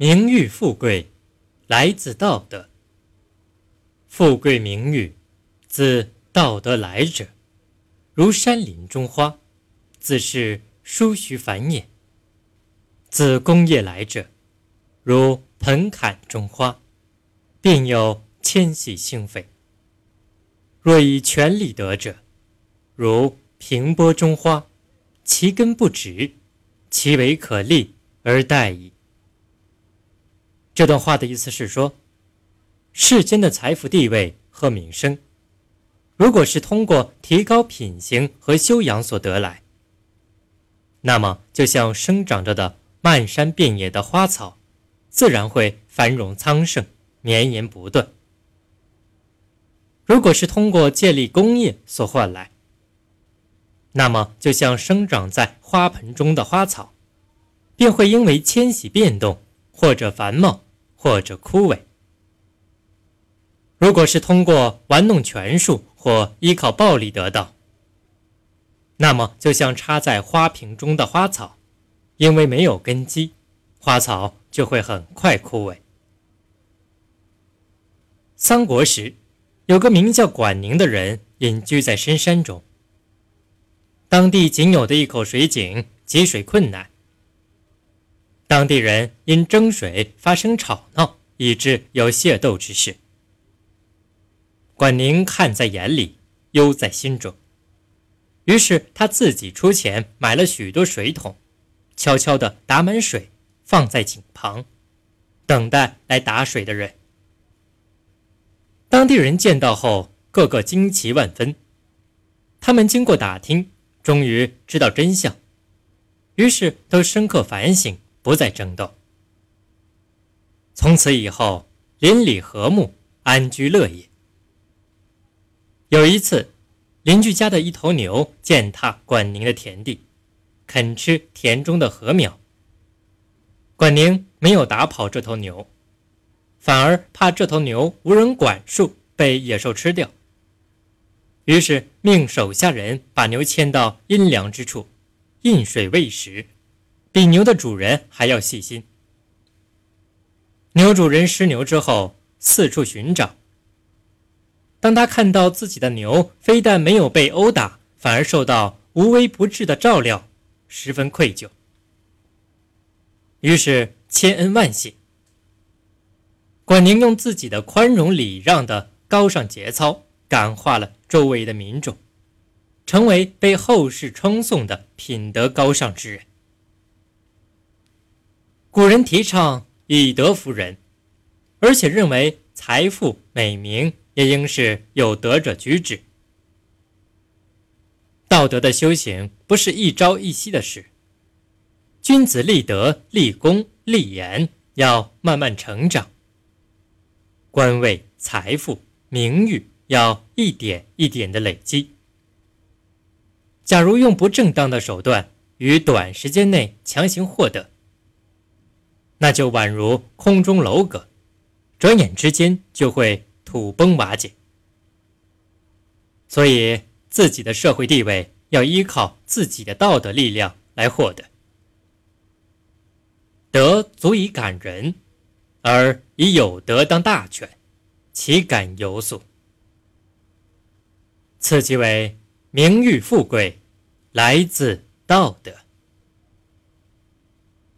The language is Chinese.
名誉富贵，来自道德。富贵名誉，自道德来者，如山林中花，自是殊须繁衍；自工业来者，如盆坎中花，便有纤细兴废。若以权力得者，如平波中花，其根不直，其为可立而待矣。这段话的意思是说，世间的财富、地位和名声，如果是通过提高品行和修养所得来，那么就像生长着的漫山遍野的花草，自然会繁荣昌盛、绵延不断；如果是通过建立工业所换来，那么就像生长在花盆中的花草，便会因为迁徙变动或者繁茂。或者枯萎。如果是通过玩弄权术或依靠暴力得到，那么就像插在花瓶中的花草，因为没有根基，花草就会很快枯萎。三国时，有个名叫管宁的人隐居在深山中，当地仅有的一口水井汲水困难。当地人因争水发生吵闹，以致有械斗之事。管宁看在眼里，忧在心中，于是他自己出钱买了许多水桶，悄悄地打满水，放在井旁，等待来打水的人。当地人见到后，个个惊奇万分。他们经过打听，终于知道真相，于是都深刻反省。不再争斗，从此以后邻里和睦，安居乐业。有一次，邻居家的一头牛践踏管宁的田地，啃吃田中的禾苗。管宁没有打跑这头牛，反而怕这头牛无人管束被野兽吃掉，于是命手下人把牛牵到阴凉之处，饮水喂食。比牛的主人还要细心。牛主人失牛之后，四处寻找。当他看到自己的牛非但没有被殴打，反而受到无微不至的照料，十分愧疚。于是千恩万谢。管宁用自己的宽容礼让的高尚节操，感化了周围的民众，成为被后世称颂的品德高尚之人。古人提倡以德服人，而且认为财富美名也应是有德者居之。道德的修行不是一朝一夕的事，君子立德、立功、立言，要慢慢成长。官位、财富、名誉要一点一点的累积。假如用不正当的手段于短时间内强行获得，那就宛如空中楼阁，转眼之间就会土崩瓦解。所以，自己的社会地位要依靠自己的道德力量来获得。德足以感人，而以有德当大权，岂敢有俗？此即为名誉富贵，来自道德。